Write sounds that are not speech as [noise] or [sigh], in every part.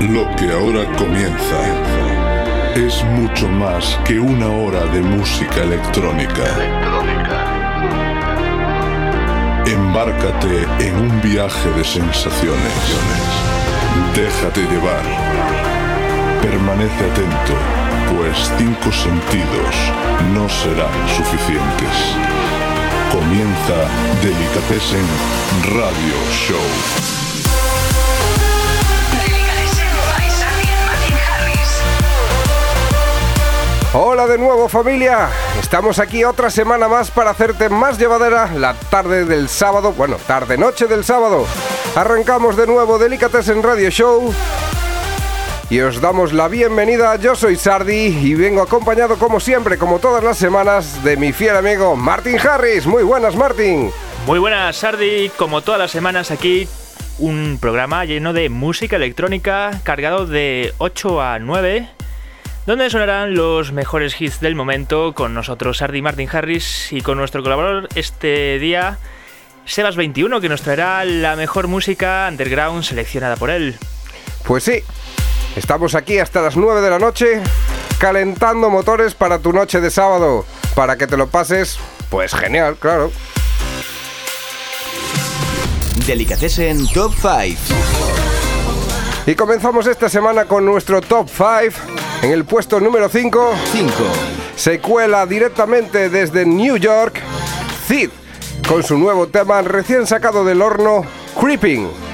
Lo que ahora comienza es mucho más que una hora de música electrónica. Embárcate en un viaje de sensaciones. Déjate llevar. Permanece atento, pues cinco sentidos no serán suficientes. Comienza Delicatessen Radio Show. Hola de nuevo familia, estamos aquí otra semana más para hacerte más llevadera la tarde del sábado, bueno, tarde noche del sábado. Arrancamos de nuevo en Radio Show y os damos la bienvenida. Yo soy Sardi y vengo acompañado como siempre, como todas las semanas, de mi fiel amigo Martin Harris. Muy buenas Martin. Muy buenas Sardi, como todas las semanas aquí un programa lleno de música electrónica cargado de 8 a 9 donde sonarán los mejores hits del momento con nosotros Sardi Martin Harris y con nuestro colaborador este día Sebas21 que nos traerá la mejor música underground seleccionada por él. Pues sí, estamos aquí hasta las 9 de la noche calentando motores para tu noche de sábado, para que te lo pases, pues genial, claro. en Top 5. Y comenzamos esta semana con nuestro Top 5 en el puesto número 5, 5. se cuela directamente desde New York, Cid, con su nuevo tema recién sacado del horno, Creeping.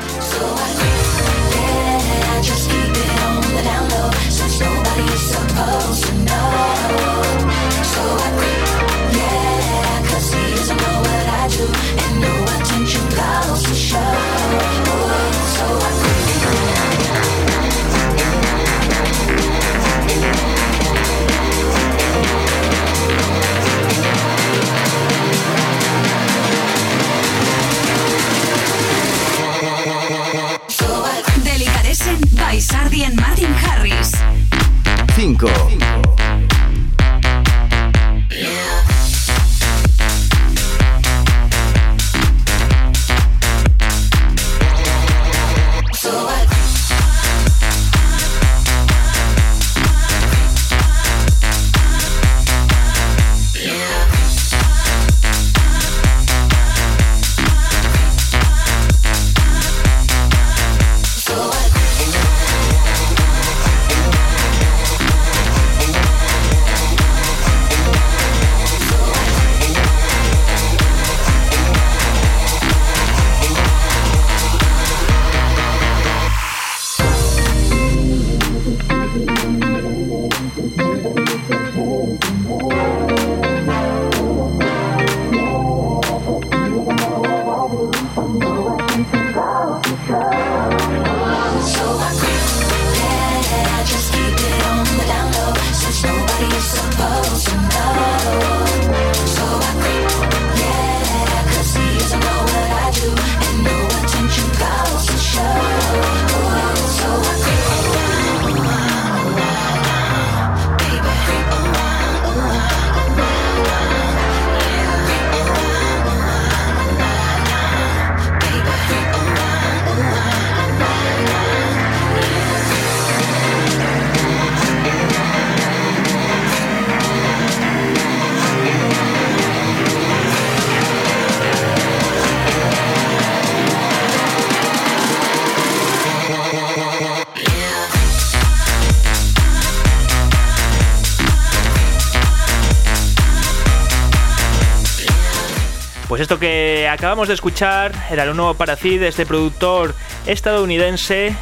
Esto que acabamos de escuchar era el nuevo para de este productor estadounidense.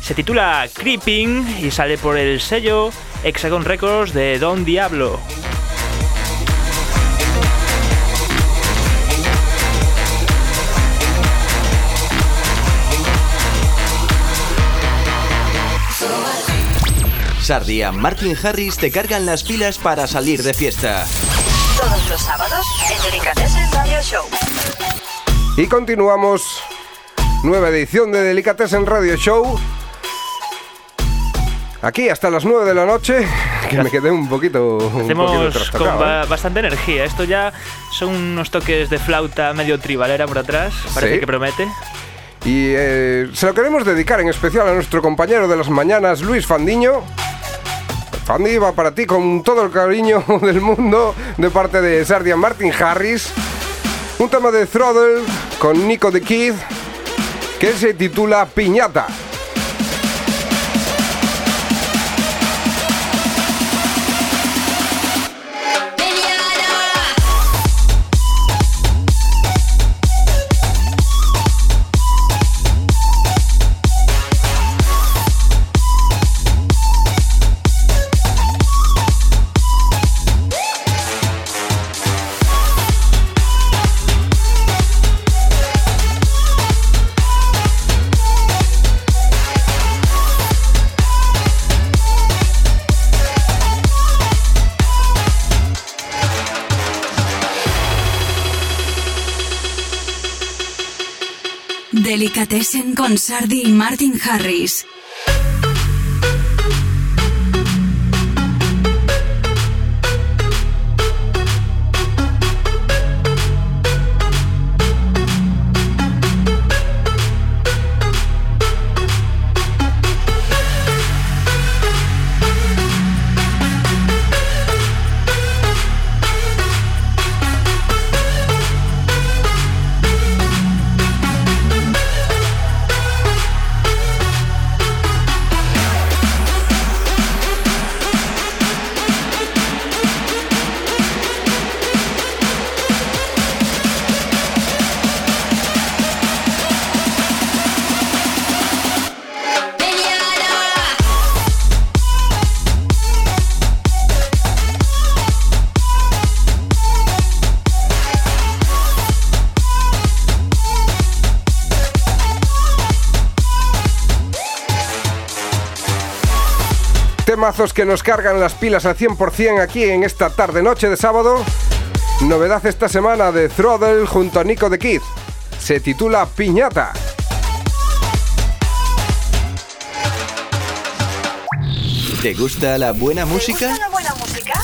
Se titula Creeping y sale por el sello Hexagon Records de Don Diablo. Sardia, Martin Harris te cargan las pilas para salir de fiesta todos los sábados en Delicatessen Radio Show. Y continuamos. Nueva edición de Delicatessen Radio Show. Aquí hasta las 9 de la noche, [laughs] que me quedé un poquito. Hacemos con ¿eh? bastante energía. Esto ya son unos toques de flauta medio tribalera por atrás. Parece que promete. Y eh, se lo queremos dedicar en especial a nuestro compañero de las mañanas, Luis Fandiño. Fandi va para ti con todo el cariño [laughs] del mundo de parte de Sardian Martin Harris. Un tema de Throttle con Nico the Kid que se titula Piñata. Delicatessen con Sardi y Martin Harris. Temazos que nos cargan las pilas al 100% aquí en esta tarde-noche de sábado. Novedad esta semana de Throttle junto a Nico de Kid. Se titula Piñata. ¿Te gusta la buena música? ¿Te gusta la buena música?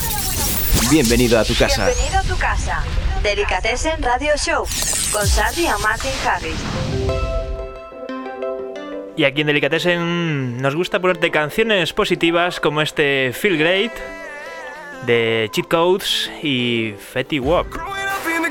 Bienvenido a tu casa. Bienvenido a tu casa. Delicatessen Radio Show con Sardi y Martin Harris. Y aquí en Delicatessen nos gusta ponerte canciones positivas como este Feel Great de Cheat Codes y Fetty Walk. Growing up in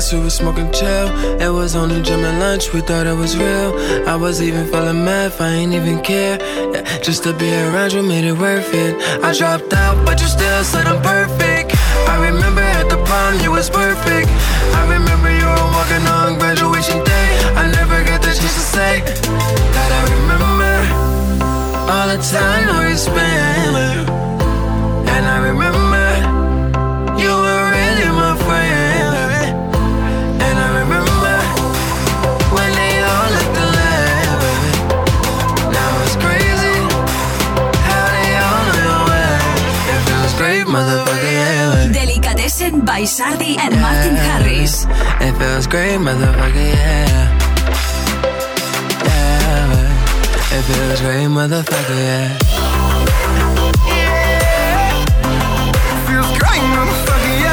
class, we were smoking chill. It was only gym and lunch, we thought it was real. I was even feeling math, I ain't even care. Yeah, just to be around you made it worth it. I dropped out, but you still said I'm perfect. I remember at the prom, you was perfect. I remember you were walking on graduation day. I never got the chance to say that I remember all the time we spent. And I remember motherfucker, yeah. Delicatessen by Sardi and Martin Harris. It feels great, motherfucker, yeah. Yeah, it feels great, motherfucker, yeah. It feels great, motherfucker, yeah.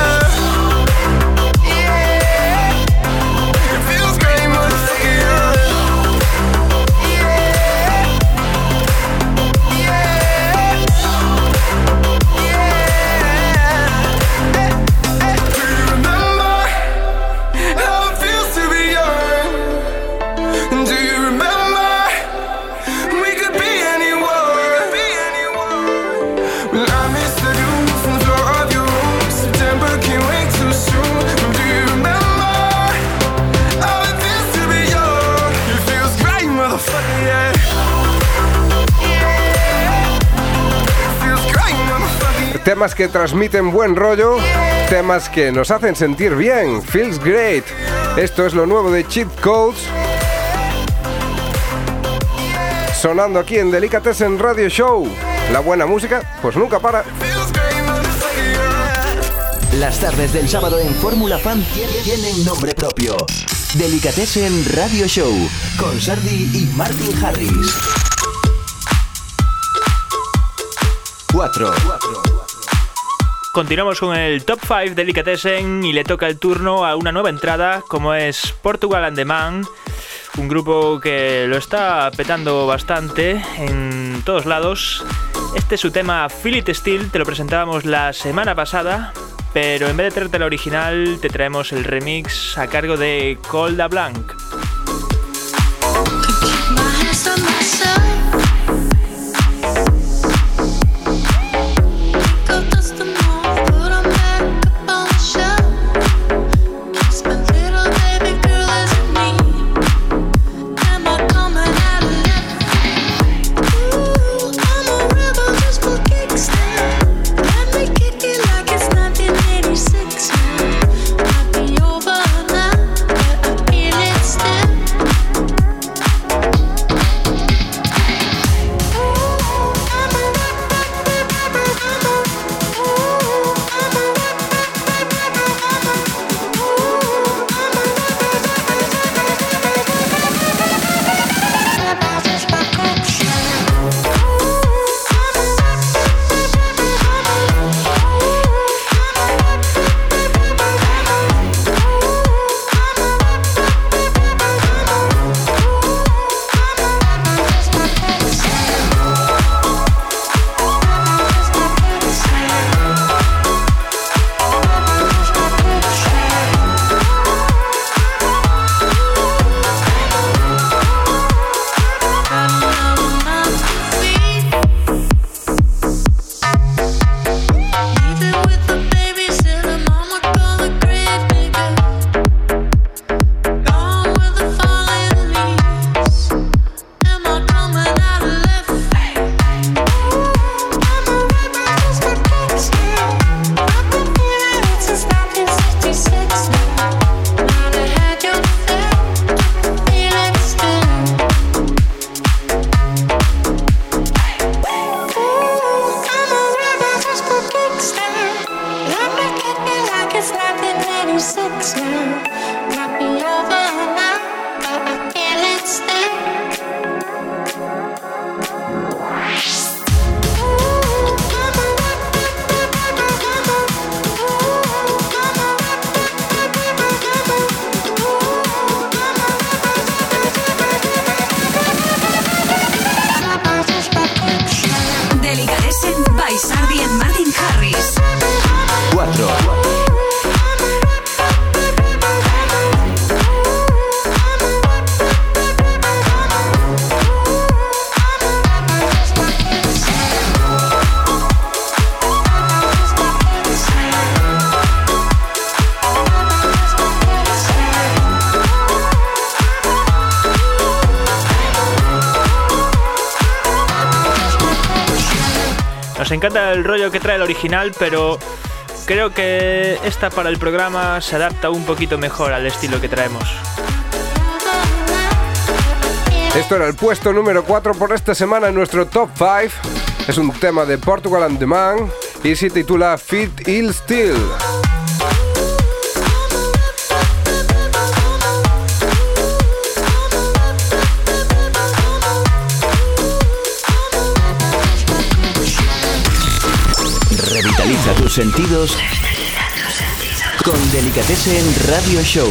Temas que transmiten buen rollo, temas que nos hacen sentir bien. Feels great. Esto es lo nuevo de Cheat Codes. Sonando aquí en Delicatessen Radio Show. La buena música, pues nunca para. Las tardes del sábado en Fórmula Fan tienen nombre propio. Delicatessen Radio Show con Sardi y Martin Harris. 4. Continuamos con el Top 5 Delicatessen y le toca el turno a una nueva entrada como es Portugal and the Man, un grupo que lo está petando bastante en todos lados. Este es su tema Feel Still, te lo presentábamos la semana pasada, pero en vez de traerte el original, te traemos el remix a cargo de Colda Blanc. El rollo que trae el original, pero creo que esta para el programa se adapta un poquito mejor al estilo que traemos. Esto era el puesto número 4 por esta semana en nuestro top 5. Es un tema de Portugal and the Man y se titula Fit Ill Still. tus sentidos con en Radio Show.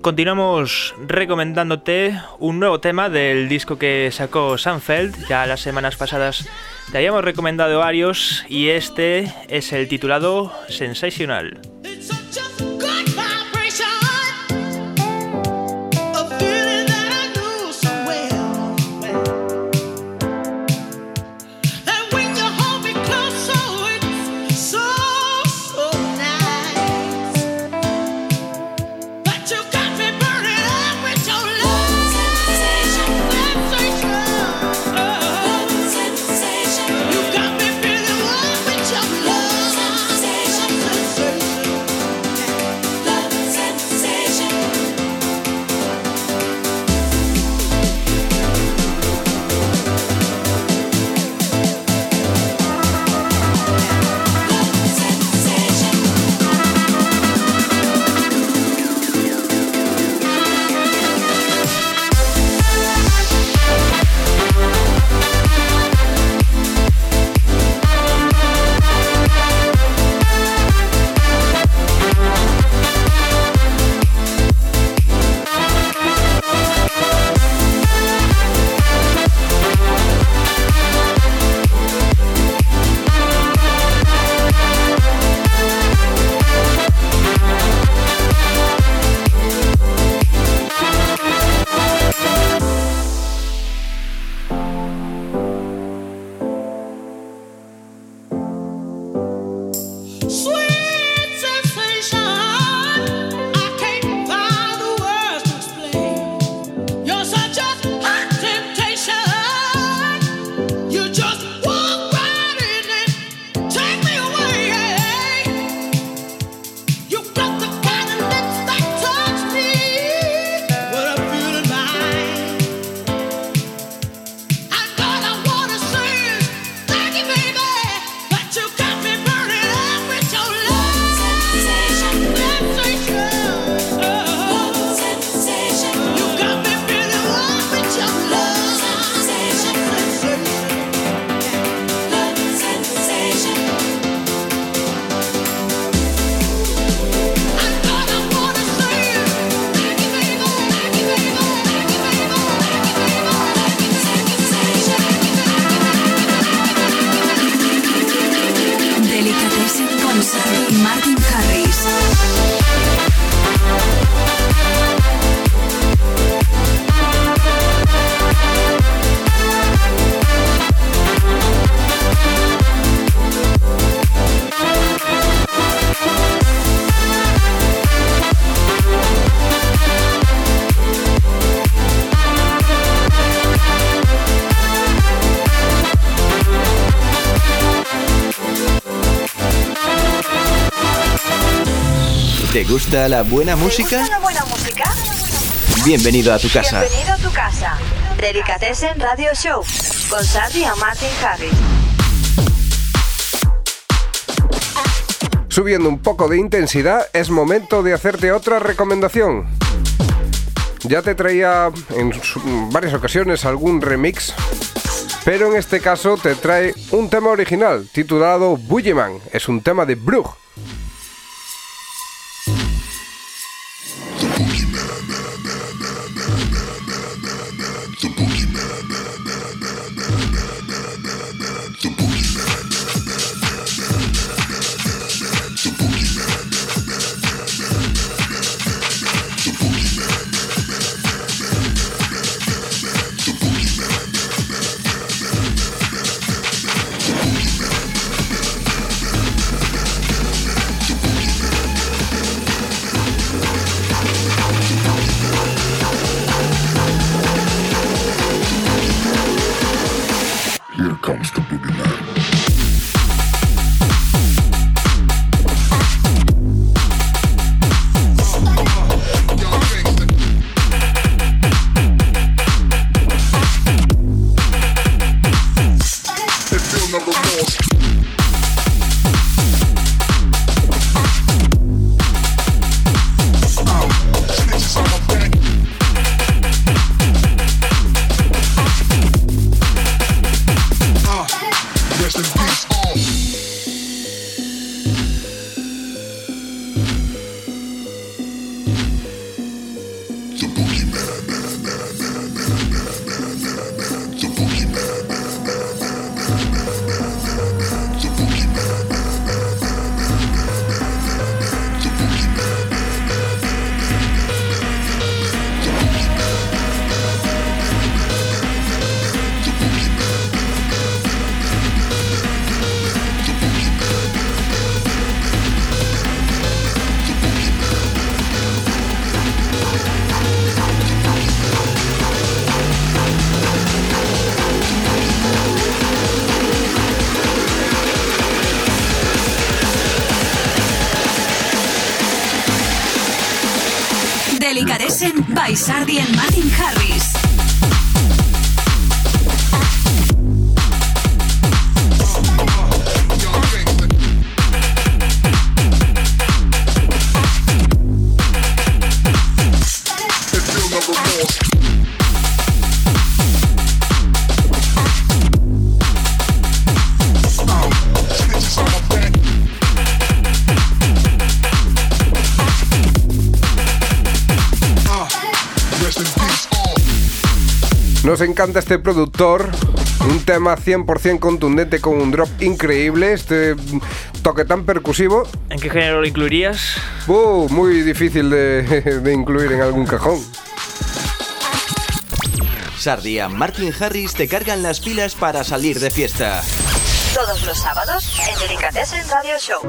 Continuamos recomendándote un nuevo tema del disco que sacó Sanfeld. Ya las semanas pasadas te habíamos recomendado varios y este es el titulado Sensational. Gusta la buena música? ¿Te gusta la buena música? Bienvenido a tu casa. Bienvenido a tu casa. Delicatessen Radio Show con Sandy y Martin Harris. Subiendo un poco de intensidad, es momento de hacerte otra recomendación. Ya te traía en varias ocasiones algún remix, pero en este caso te trae un tema original titulado Bullyman. Es un tema de Brugge. by Sardi and Martin Harris. Nos encanta este productor. Un tema 100% contundente con un drop increíble. Este toque tan percusivo. ¿En qué género lo incluirías? Uh, muy difícil de, [laughs] de incluir en algún cajón. Sardia, Martin Harris te cargan las pilas para salir de fiesta. Todos los sábados en Delicatessen Radio Show.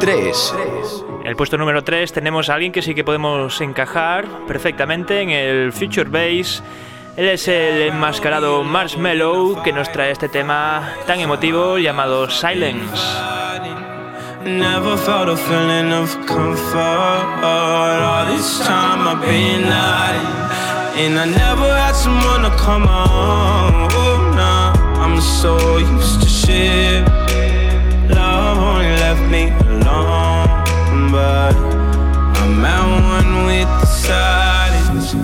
3. En el puesto número 3 tenemos a alguien que sí que podemos encajar perfectamente en el Future Bass. Él es el enmascarado Marshmallow que nos trae este tema tan emotivo llamado Silence. But I'm at one with the silence.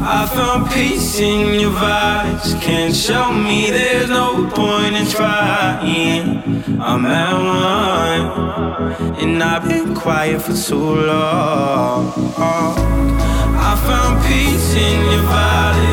I found peace in your vibes. Can't show me there's no point in trying. I'm at one. And I've been quiet for too long. I found peace in your violence.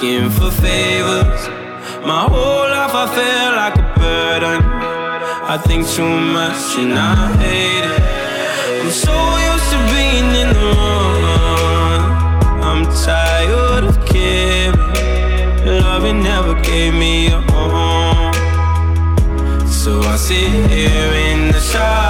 Asking for favors. My whole life I feel like a burden. I think too much and I hate it. I'm so used to being in the wrong. I'm tired of caring. Loving never gave me a home. So I sit here in the silence.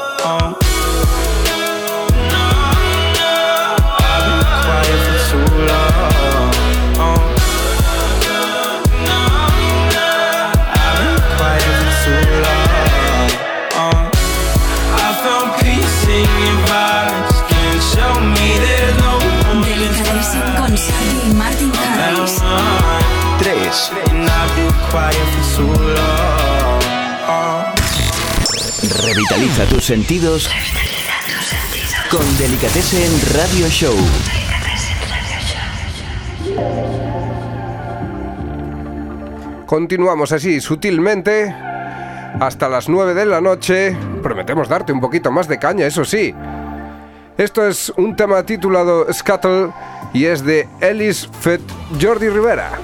3. And I've been quiet for too long. Revitaliza tus sentidos con Delicatessen Radio Show. Continuamos así sutilmente hasta las 9 de la noche. Prometemos darte un poquito más de caña, eso sí. Esto es un tema titulado Scuttle y es de Ellis Fett Jordi Rivera.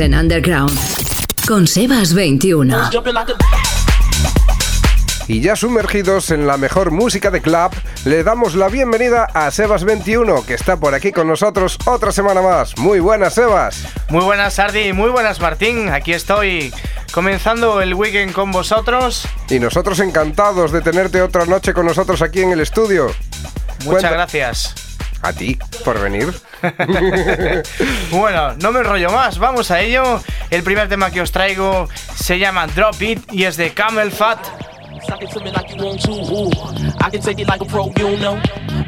Delicatessen Underground. Con Sebas 21. Y ya sumergidos en la mejor música de club, le damos la bienvenida a Sebas21, que está por aquí con nosotros otra semana más. Muy buenas, Sebas. Muy buenas, Sardi. Muy buenas, Martín. Aquí estoy comenzando el weekend con vosotros. Y nosotros encantados de tenerte otra noche con nosotros aquí en el estudio. Muchas gracias. A ti por venir. [laughs] bueno, no me enrollo más, vamos a ello. El primer tema que os traigo se llama Drop It y es de Camel Fat. Suck it to me like you want to. Ooh, I can take it like a pro, you know.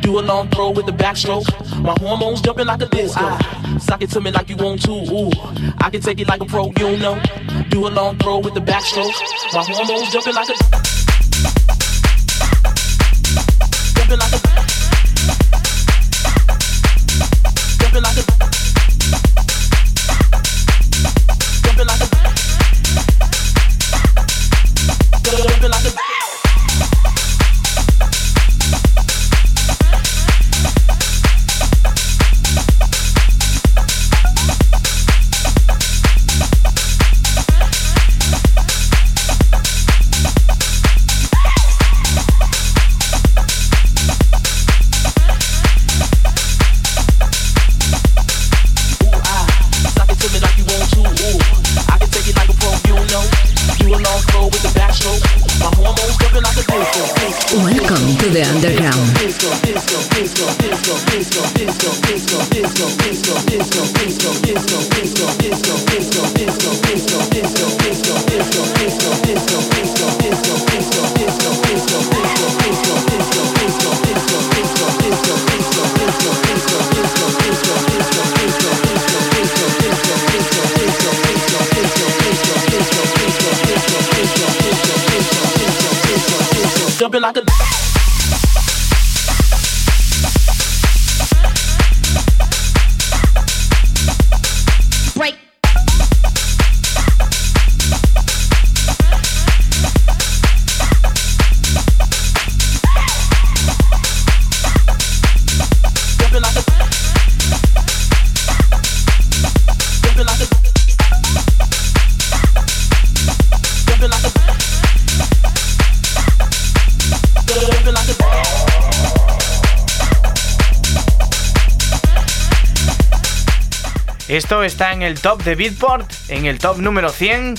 Do a long throw with the backstroke. My hormones jumping like a disco. Ah, suck it to me like you want to. Ooh, I can take it like a pro, you know. Do a long throw with the backstroke. My hormones jumping like a. Jumping like a. Jumping like a. the underground. Jumping like a Esto está en el top de Beatport, en el top número 100.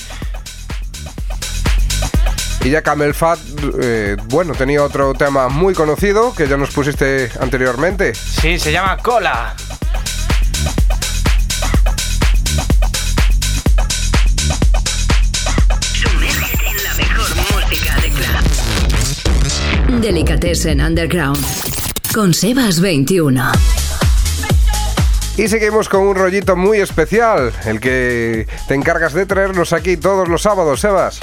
Y ya Camel Fat, eh, bueno, tenía otro tema muy conocido que ya nos pusiste anteriormente. Sí, se llama Cola. Delicatessen Underground con Sebas 21. Y seguimos con un rollito muy especial, el que te encargas de traernos aquí todos los sábados, Sebas.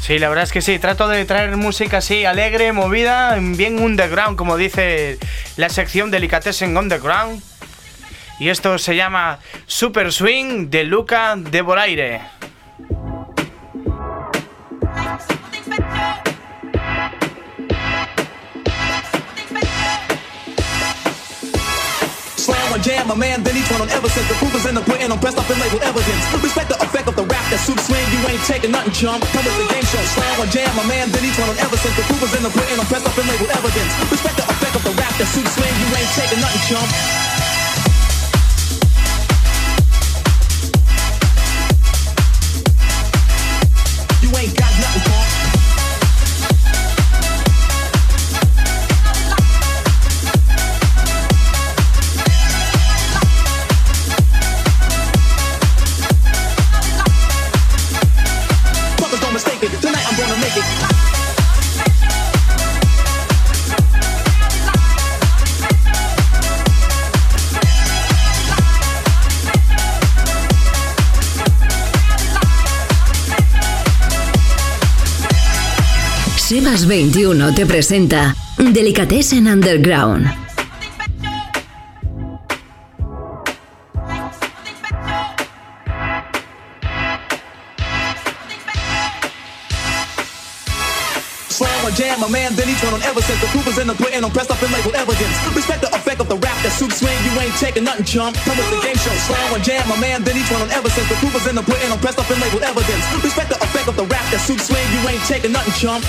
Sí, la verdad es que sí, trato de traer música así alegre, movida, bien underground, como dice la sección Delicatessen Underground. Y esto se llama Super Swing de Luca de Boraire. Jam, a man, then each one on ever since the proof is in the pudding, I'm pressed up and labeled evidence. Respect the effect of the rap that suits swing, you ain't taking nothing, chump. Come with the game show, slam one jam, a man, then each one on ever since the proof is in the pudding, I'm pressed up and labeled evidence. Respect the effect of the rap that suits swing, you ain't taking nothing, chump. 21 te presenta Delicatessen Underground. jam, a man, then each one on ever since the proof is in the pudding, I'm pressed up and labeled evidence. Respect the effect of the rap that soup swing, you ain't taking nothing, chump. Come with the game show, slam one jam, a man, then each one on ever since the proof is in the pudding, I'm pressed up and labeled evidence. Respect the effect of the rap that soup swing, you ain't taking nothing, chump.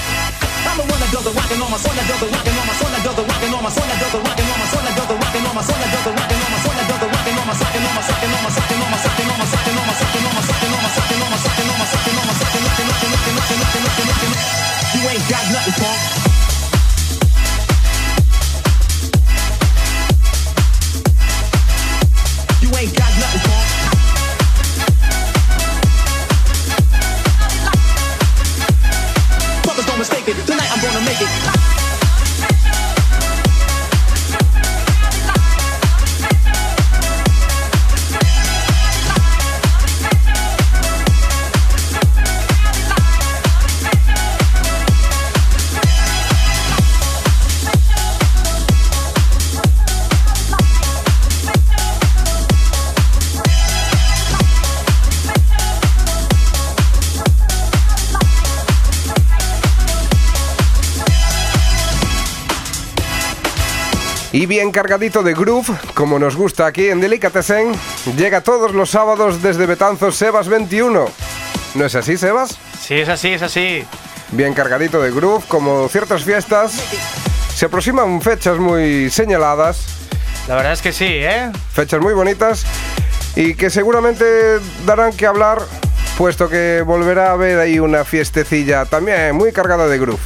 I'm the one that does the rockin' on my son that does the rockin' on my son that does the rockin' on my son that does the rockin' on my son that does the rockin' on my son that does the Y bien cargadito de groove, como nos gusta aquí en Delicatessen, llega todos los sábados desde Betanzos Sebas 21. ¿No es así, Sebas? Sí, es así, es así. Bien cargadito de groove, como ciertas fiestas. Se aproximan fechas muy señaladas. La verdad es que sí, ¿eh? Fechas muy bonitas y que seguramente darán que hablar, puesto que volverá a haber ahí una fiestecilla también muy cargada de groove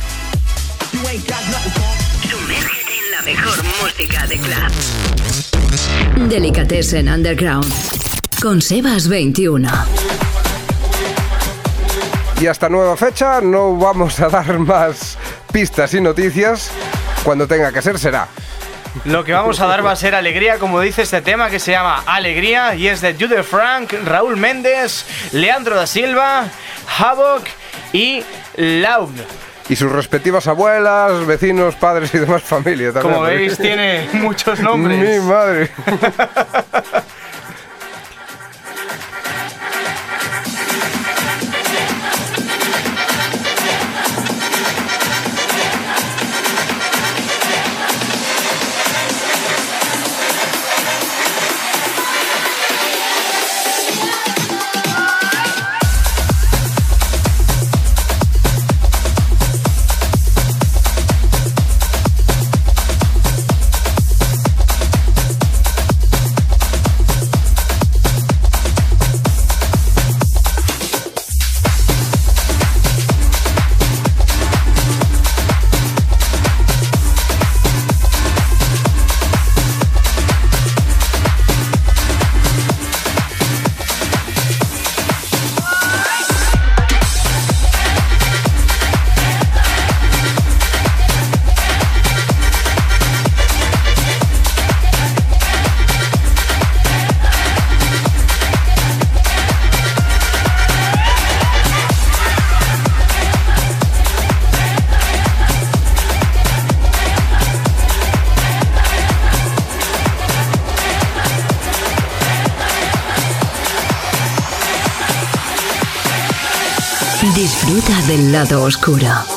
mejor música de club. Delicatessen Underground. Con Sebas 21. Y hasta nueva fecha no vamos a dar más pistas y noticias. Cuando tenga que ser será. Lo que vamos a dar va a ser alegría, como dice este tema que se llama Alegría y es de Jude Frank, Raúl Méndez, Leandro da Silva, Havoc y Laug y sus respectivas abuelas, vecinos, padres y demás familia Como veis, tiene muchos nombres. Mi madre. [laughs] lado oscuro.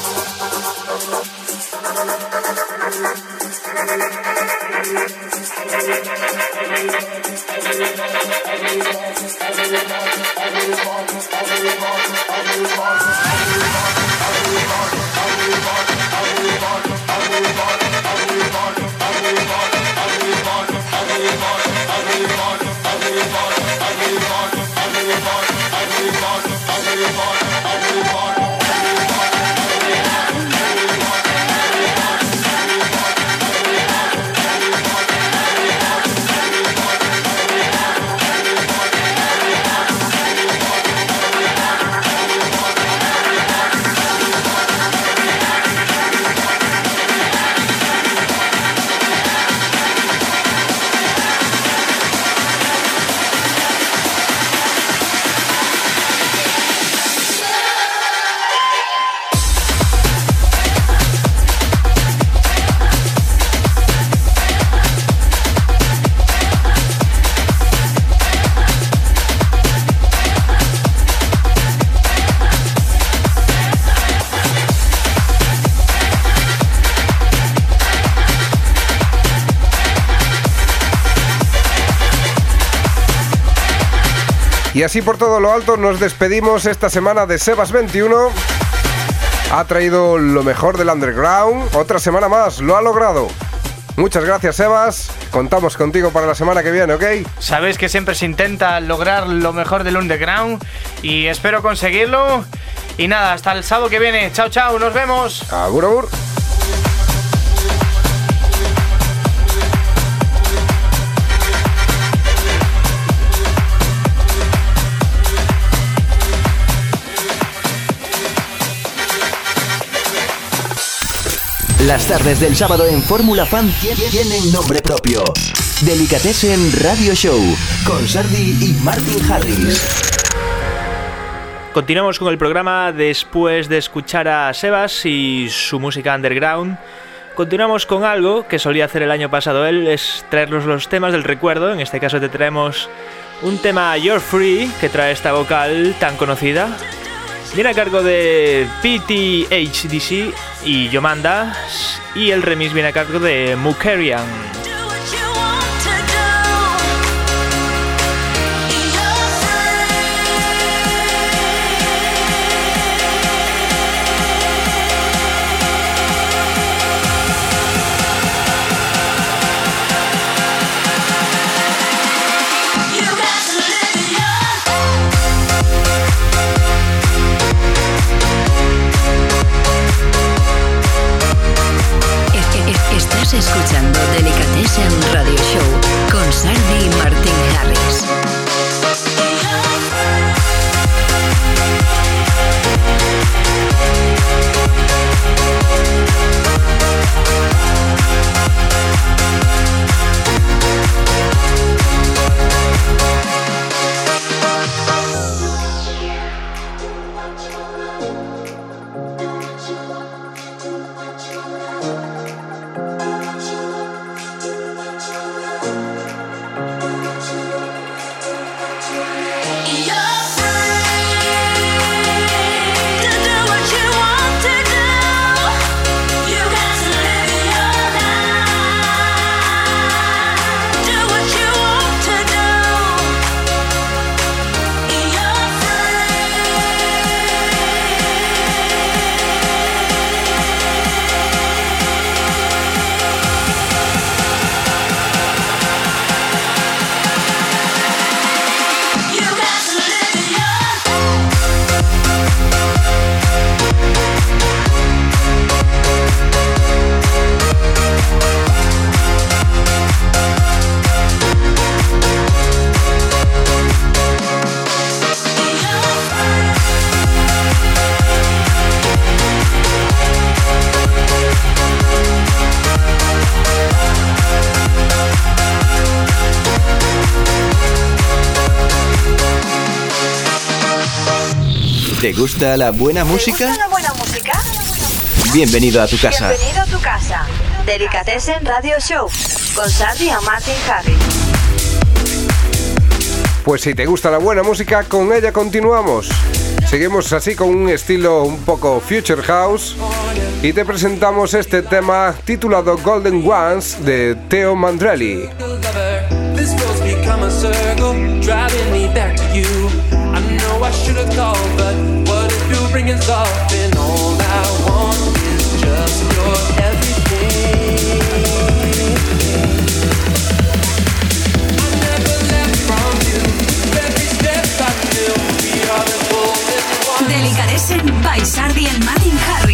Y así por todo lo alto nos despedimos esta semana de Sebas 21. Ha traído lo mejor del underground. Otra semana más, lo ha logrado. Muchas gracias, Sebas. Contamos contigo para la semana que viene, ¿ok? Sabéis que siempre se intenta lograr lo mejor del underground y espero conseguirlo. Y nada, hasta el sábado que viene. Chao, chao, nos vemos. Agur, agur. Las tardes del sábado en Fórmula Fan tienen nombre propio. Delicatessen Radio Show con Sardi y Martin Harris. Continuamos con el programa después de escuchar a Sebas y su música underground. Continuamos con algo que solía hacer el año pasado él, es traernos los temas del recuerdo. En este caso te traemos un tema You're Free que trae esta vocal tan conocida. Viene a cargo de PTHDC y Yomanda y el remix viene a cargo de Mukerian. Gusta la buena música? ¿Te gusta la buena música? Bienvenido a tu casa. Bienvenido a tu casa. Delicatessen Radio Show con Sandy y Martin Harris. Pues si te gusta la buena música, con ella continuamos. Seguimos así con un estilo un poco Future House y te presentamos este tema titulado Golden Ones de Theo Mandrelli. I should have called, Delicatessen by Sardi and Martin Harris.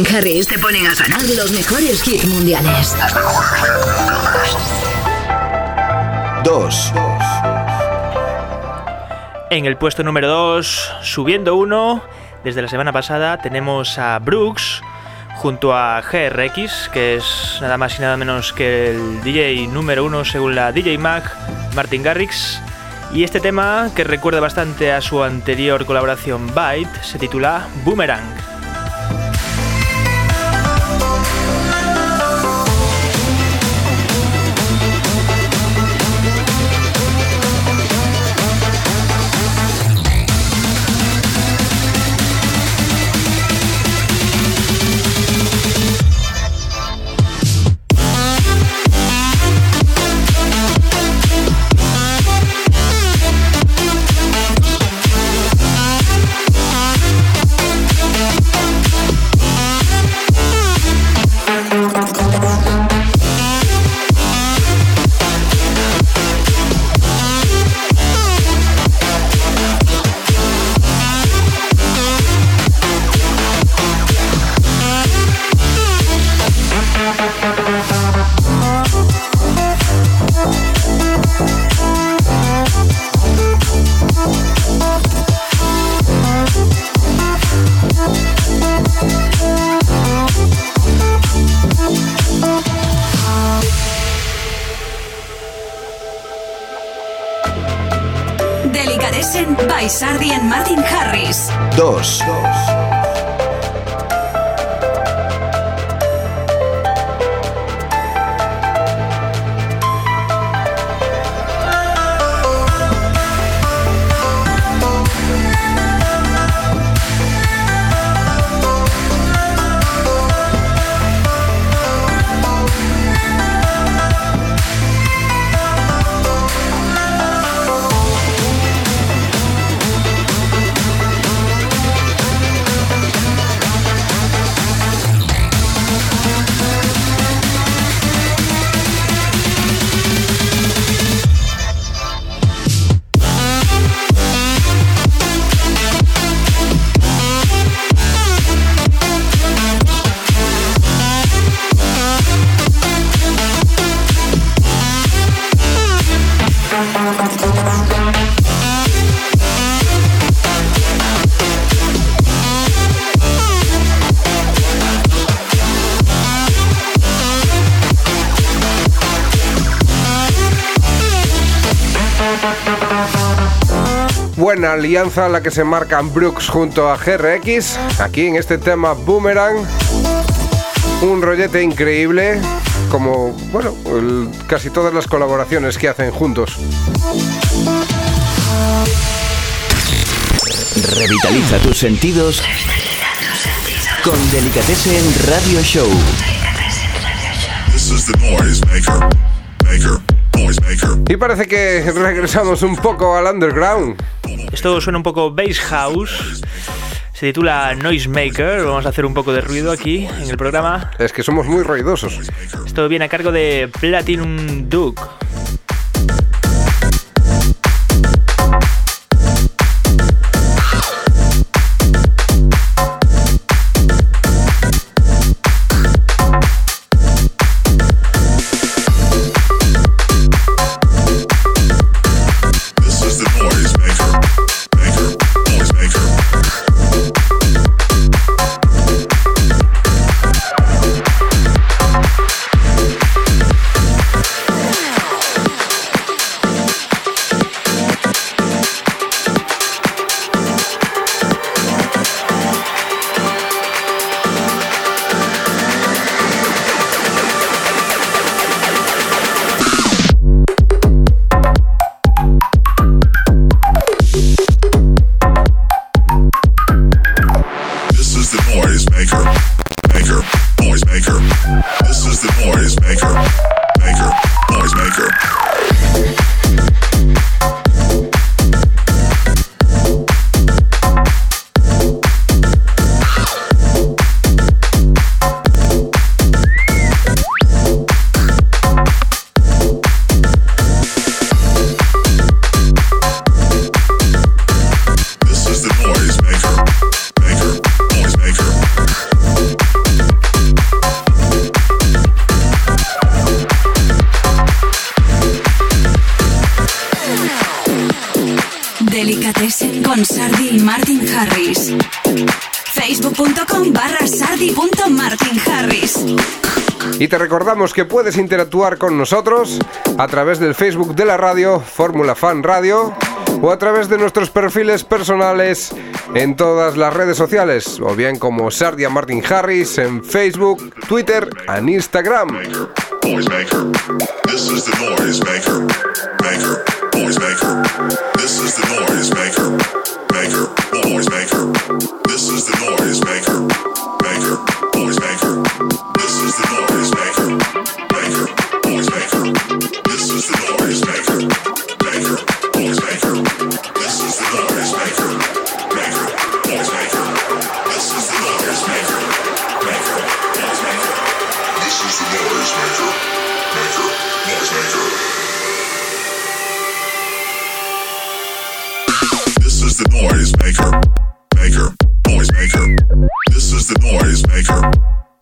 Martin Harris te ponen a ganar los mejores hits mundiales. 2. En el puesto número 2, subiendo uno, desde la semana pasada tenemos a Brooks junto a GRX, que es nada más y nada menos que el DJ número uno según la DJ Mag, Martin Garrix. Y este tema, que recuerda bastante a su anterior colaboración Byte, se titula Boomerang. Buena alianza la que se marcan Brooks junto a GRX. Aquí en este tema Boomerang. Un rollete increíble, como, bueno, casi todas las colaboraciones que hacen juntos. Revitaliza tus sentidos con en Radio Show. Y parece que regresamos un poco al underground. Esto suena un poco bass house. Se titula Noisemaker. Vamos a hacer un poco de ruido aquí en el programa. Es que somos muy ruidosos. Esto viene a cargo de Platinum Duke. Te recordamos que puedes interactuar con nosotros a través del Facebook de la radio, Fórmula Fan Radio, o a través de nuestros perfiles personales en todas las redes sociales, o bien como Sardia Martin Harris en Facebook, Twitter e Instagram. maker, noise maker. This is the noise maker, maker, noise maker. This is the noise maker, maker, noise maker. This is the noise maker. the noise maker, maker, noise maker. This is the noise maker,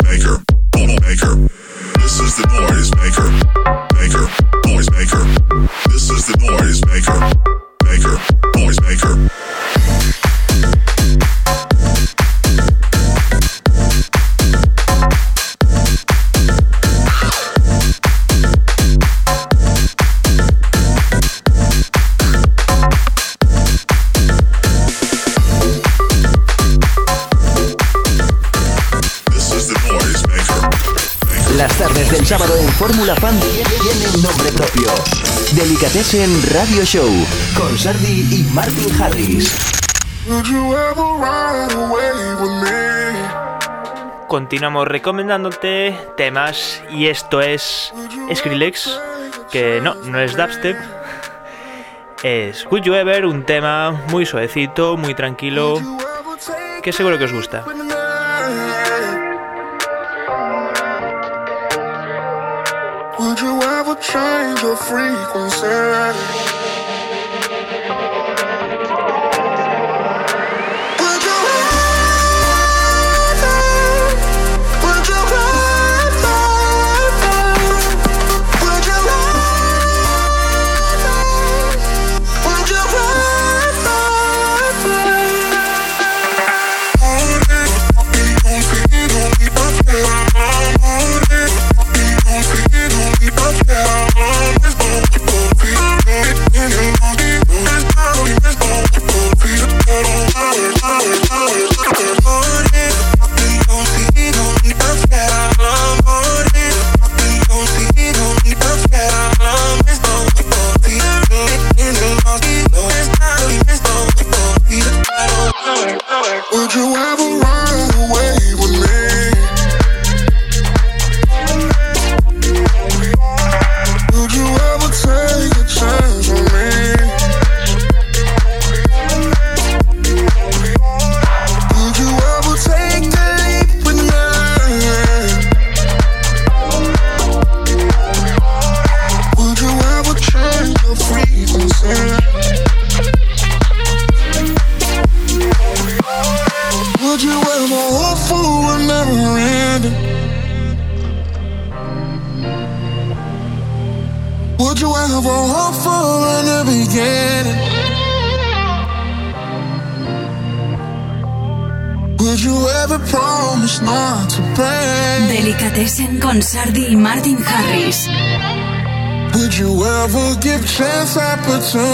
maker, noise maker. This is the noise maker, maker, noise maker. This is the noise maker, maker, noise maker. En Radio Show con Sardi y Martin Harris. Continuamos recomendándote temas y esto es Skrillex, que no, no es dubstep. Es Would You Ever, un tema muy suavecito, muy tranquilo, que seguro que os gusta. Your frequency. Con Sardi y Martin Harris. Would you ever give chance opportunity?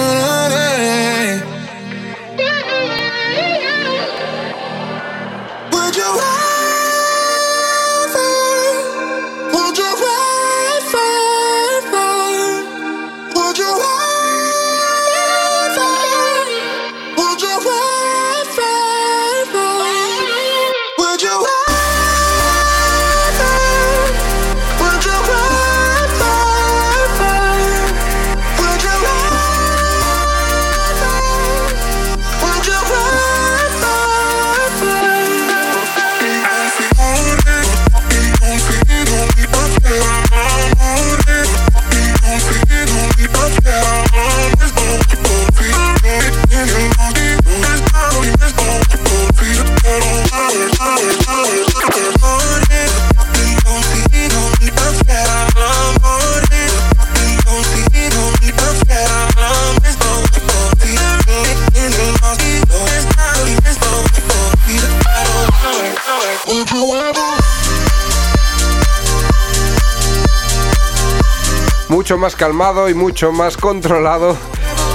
Mucho más calmado y mucho más controlado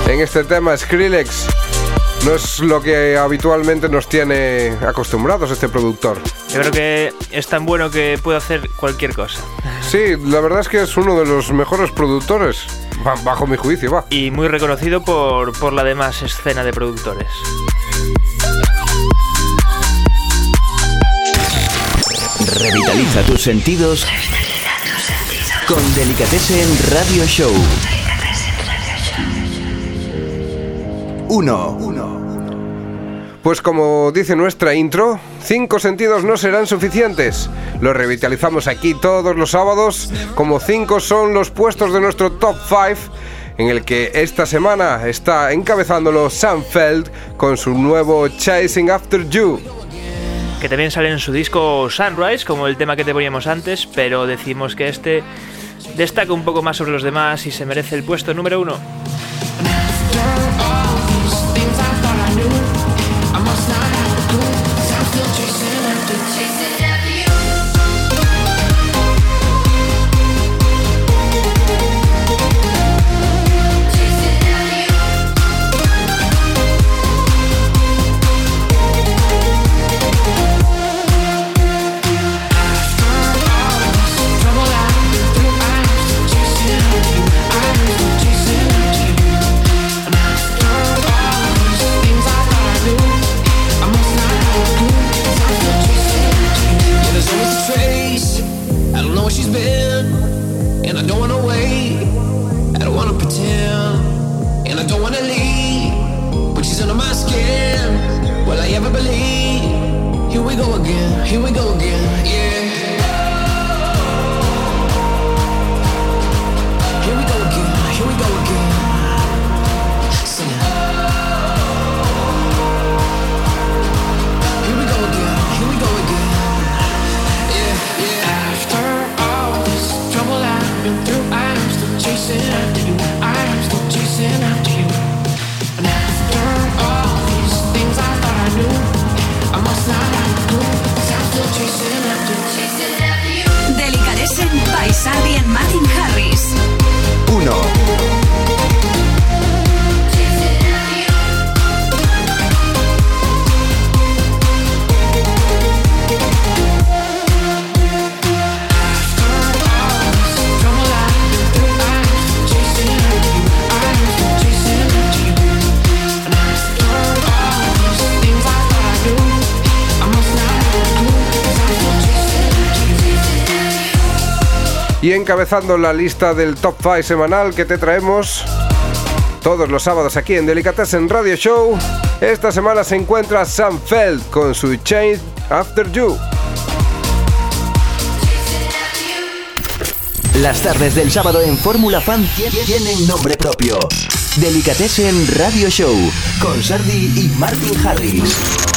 en este tema Skrillex. No es lo que habitualmente nos tiene acostumbrados este productor. Yo creo que es tan bueno que puede hacer cualquier cosa. Sí, la verdad es que es uno de los mejores productores, bajo mi juicio, va. Y muy reconocido por, por la demás escena de productores. Revitaliza tus sentidos con Delicatessen Radio Show. 1. Pues como dice nuestra intro, cinco sentidos no serán suficientes. Lo revitalizamos aquí todos los sábados, como cinco son los puestos de nuestro top 5, en el que esta semana está encabezándolo Sam Feld con su nuevo Chasing After You que también sale en su disco Sunrise, como el tema que te poníamos antes, pero decimos que este destaca un poco más sobre los demás y se merece el puesto número uno. never believe. Here we go again, here we go again, yeah. Martin Harris. Uno. Y encabezando la lista del Top 5 semanal que te traemos todos los sábados aquí en Delicatessen Radio Show, esta semana se encuentra Sam Feld con su Change After You. Las tardes del sábado en Fórmula Fan tienen nombre propio. Delicatessen Radio Show con Sardi y Martin Harris.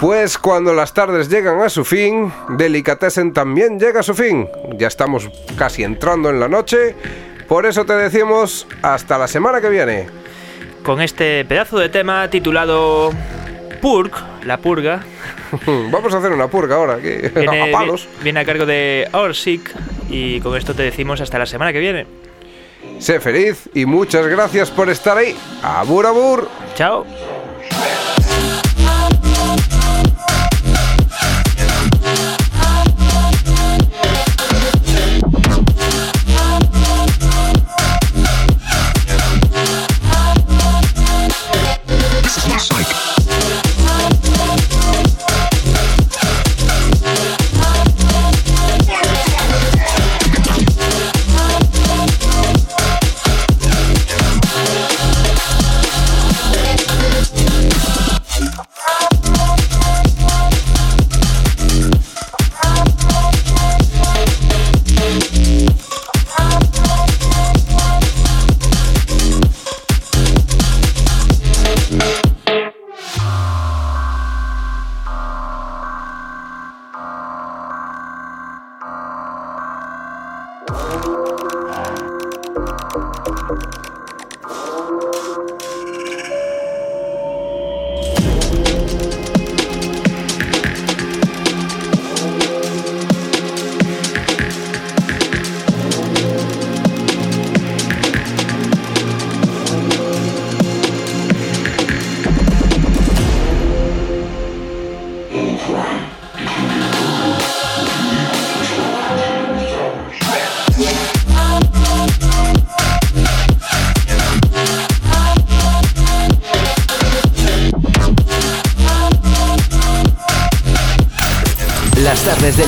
Pues cuando las tardes llegan a su fin, Delicatessen también llega a su fin. Ya estamos casi entrando en la noche, por eso te decimos hasta la semana que viene. Con este pedazo de tema titulado Purg, la purga. [laughs] Vamos a hacer una purga ahora, aquí, viene, [laughs] a palos. Viene a cargo de Orsic y con esto te decimos hasta la semana que viene. Sé feliz y muchas gracias por estar ahí. Abur, abur. Chao.